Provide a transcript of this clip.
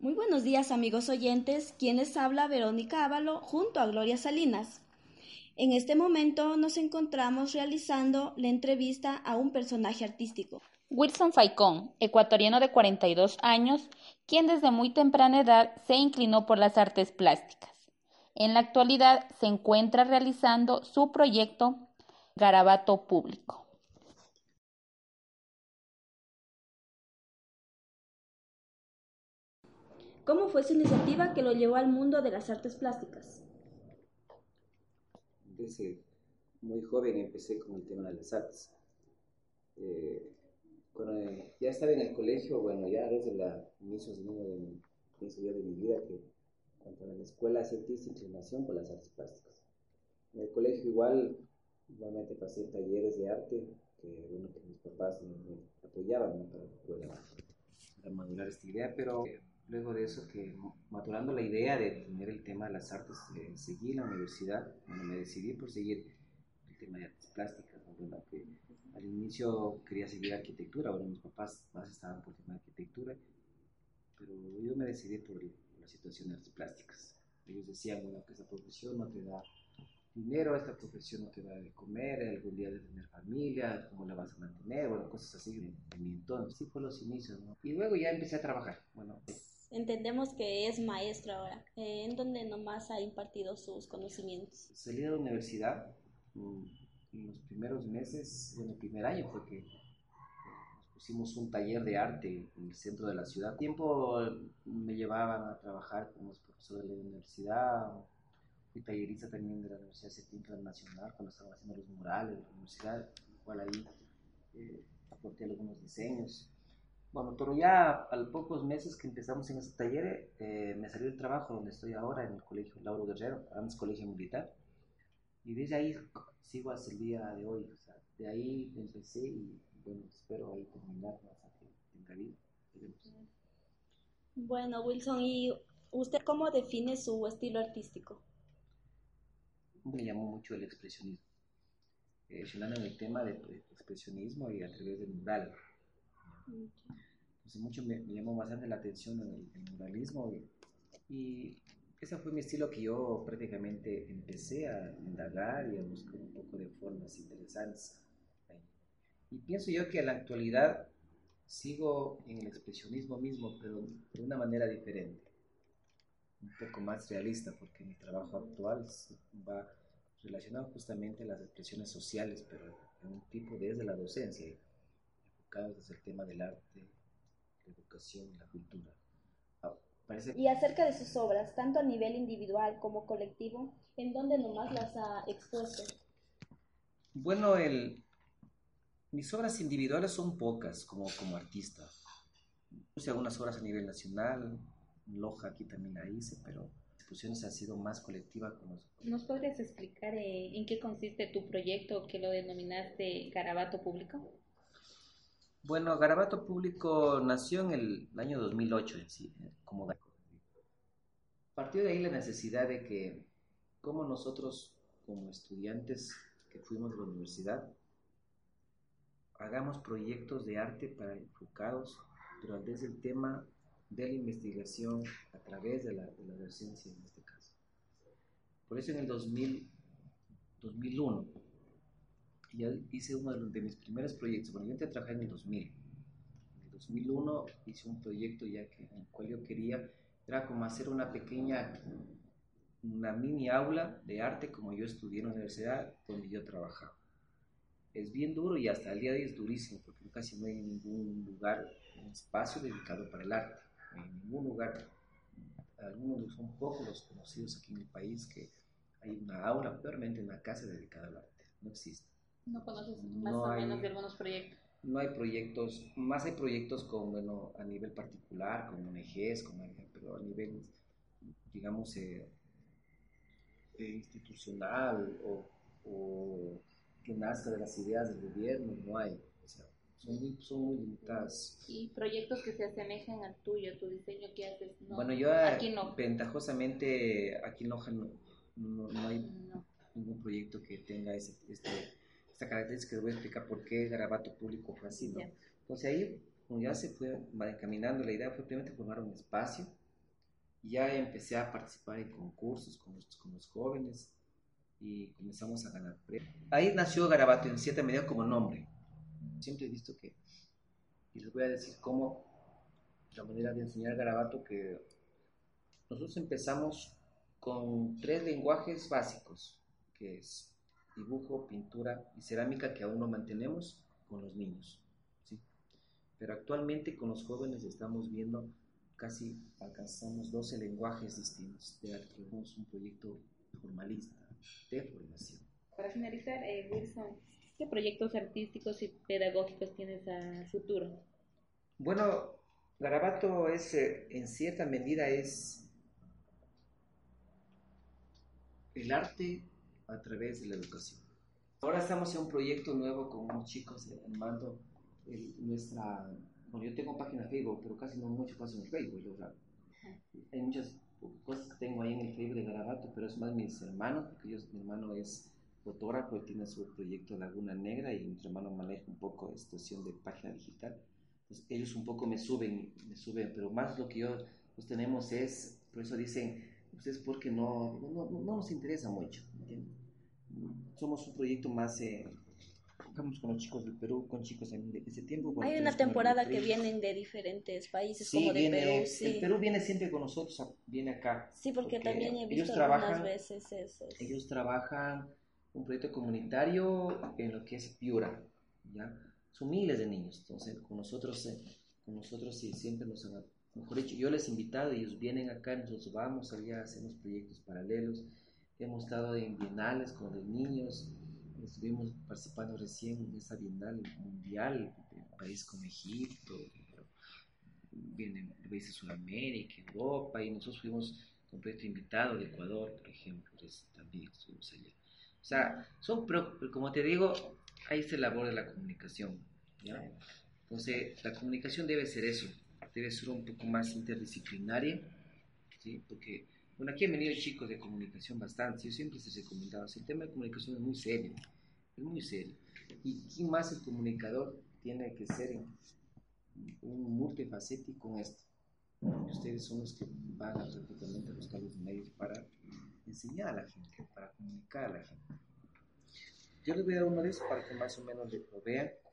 muy buenos días amigos oyentes, quienes habla Verónica Ávalo junto a Gloria Salinas. En este momento nos encontramos realizando la entrevista a un personaje artístico. Wilson Faicón, ecuatoriano de 42 años, quien desde muy temprana edad se inclinó por las artes plásticas. En la actualidad se encuentra realizando su proyecto Garabato Público. ¿Cómo fue su iniciativa que lo llevó al mundo de las artes plásticas? Desde muy joven empecé con el tema de las artes. Eh, cuando ya estaba en el colegio, bueno, ya desde la inicio de, mi, de mi vida, que cuando en la escuela sentí esta inclinación por las artes plásticas. En el colegio igual, igualmente pasé talleres de arte, que, bueno, que mis papás me, apoyaban para, para madurar esta idea, pero luego de eso que maturando la idea de tener el tema de las artes, eh, seguí la universidad, bueno, me decidí por seguir el tema de artes plásticas, que al inicio quería seguir arquitectura, bueno, mis papás más estaban por el tema de arquitectura, pero yo me decidí por, la situación de artes plásticas. Ellos decían, bueno, que esa profesión no te da dinero, esta profesión no te da de comer, algún día de tener familia, cómo la vas a mantener, bueno, cosas así de, mi entorno. Sí fue los inicios, ¿no? Y luego ya empecé a trabajar, bueno, entendemos que es maestro ahora. Eh, ¿En dónde nomás ha impartido sus conocimientos? Salí de la universidad mm, en los primeros meses, bueno, el primer año fue que nos pusimos un taller de arte en el centro de la ciudad. Tiempo me llevaban a trabajar como profesor de la universidad, fui tallerista también de la Universidad Septimpa Nacional cuando estaban haciendo los murales de la universidad, igual ahí eh, aporté algunos diseños. Bueno, pero ya a los pocos meses que empezamos en ese taller, eh, me salió el trabajo donde estoy ahora, en el Colegio Lauro Guerrero, antes Colegio Militar. Y desde ahí sigo hasta el día de hoy. O sea, de ahí empecé y bueno, espero ahí terminar hasta que tenga vida. Bueno, Wilson, ¿y usted cómo define su estilo artístico? Me llamó mucho el expresionismo. Eh, en el tema del expresionismo y a través del mural pues mucho me, llamó bastante la atención el, el muralismo y, ese fue mi estilo que yo prácticamente empecé a indagar y a buscar un poco de formas interesantes. Y pienso yo que en la actualidad sigo en el expresionismo mismo, pero de una manera diferente, un poco más realista, porque mi trabajo actual va relacionado justamente a las expresiones sociales, pero en un tipo desde la docencia desde el tema del arte, la educación y la cultura. Ah, y acerca de sus obras, tanto a nivel individual como colectivo, ¿en dónde nomás las ha expuesto? Bueno, el, mis obras individuales son pocas como, como artista. Puse algunas obras a nivel nacional, Loja aquí también la hice, pero exposiciones han sido más colectivas. Como... ¿Nos podrías explicar eh, en qué consiste tu proyecto que lo denominaste Garabato Público? Bueno, Garabato Público nació en el año 2008 en sí, eh, como Partió de ahí la necesidad de que, como nosotros, como estudiantes que fuimos de la universidad, hagamos proyectos de arte para enfocados durante el tema de la investigación a través de la, de la docencia en este caso. Por eso en el 2000, 2001 ya hice uno de, mis primeros proyectos. Bueno, yo entré a trabajar en el 2000. En el 2001 hice un proyecto ya que, en el cual yo quería, era como hacer una pequeña, una mini aula de arte como yo estudié en la universidad donde yo trabajaba. Es bien duro y hasta el día de hoy es durísimo porque casi no hay ningún lugar, un espacio dedicado para el arte. En ningún lugar, algunos son pocos los conocidos aquí en el país que hay una aula, peormente una casa dedicada al arte. No existe. ¿No conoces más o menos de algunos proyectos? no hay proyectos, más hay proyectos con, bueno, a nivel particular, como ONGs, como, pero a nivel, digamos, eh, eh, institucional o, o, que nazca de las ideas del gobierno, no hay. O sea, son, muy, son muy limitadas. ¿Y proyectos que se asemejen al tuyo, tu diseño que haces? No, bueno, yo aquí no. ventajosamente aquí no, no, no hay ningún proyecto que tenga ese, este, esta característica que voy a explicar por qué Garabato Público fue así, ¿no? Entonces ahí, como ya se fue encaminando, la idea fue primero formar un espacio, y ya empecé a participar en concursos con los, con los jóvenes, y comenzamos a ganar premios. Ahí nació Garabato en cierta medida como nombre. Siempre he visto que, y les voy a decir cómo, la manera de enseñar Garabato, que nosotros empezamos con tres lenguajes básicos, que es dibujo, pintura y cerámica que aún no mantenemos con los niños. ¿sí? Pero actualmente con los jóvenes estamos viendo casi alcanzamos 12 lenguajes distintos de. Tenemos un proyecto formalista de formación. Para finalizar, eh, Wilson, ¿qué proyectos artísticos y pedagógicos tienes a futuro? Bueno, Garabato es, eh, en cierta medida, es el arte a través de la educación. Ahora estamos en un proyecto nuevo con unos chicos armando nuestra... Bueno, yo tengo página Facebook, pero casi no mucho paso en Facebook. hay muchas cosas que tengo ahí en el Facebook de Garabato, pero es más mis hermanos, porque mi hermano es fotógrafo y tiene su proyecto Laguna Negra y mi hermano maneja un poco de situación de página digital. Entonces, ellos un poco me suben, me suben, pero más lo que yo pues tenemos es, por eso dicen, ustedes porque no, no, no, nos interesa mucho, ¿entienden? Somos un proyecto más, eh, con los chicos del Perú, con chicos en ese tiempo. Hay una temporada que vienen de diferentes países, como de Perú. Sí. El Perú viene siempre con nosotros, viene acá. Sí, porque, también he visto algunas veces eso. Ellos trabajan un proyecto comunitario en lo que es Piura, ¿ya? Son miles de niños, entonces con nosotros, eh, con nosotros sí, siempre nos han mejor dicho, yo les he invitado, ellos vienen acá, nosotros vamos allá, hacemos proyectos paralelos, hemos estado en bienales con los niños, estuvimos participando recién en esa bienal mundial, en países como Egipto, vienen países de Sudamérica, Europa, y nosotros fuimos con proyecto invitado de Ecuador, por ejemplo, también estuvimos allá. O sea, son, como te digo, ahí se labor de la comunicación, ¿ya? Entonces, la comunicación debe ser eso, debe ser un poco más interdisciplinaria, ¿sí? porque, bueno, aquí han venido chicos de comunicación bastante, yo siempre les he recomendado, el tema de comunicación es muy serio, es muy serio. Y quién más el comunicador tiene que ser un multifacético en esto. Y ustedes son los que van a prácticamente buscar los medios para enseñar a la gente, para comunicar a la gente. Yo les voy a dar uno de esos para que más o menos lo vean.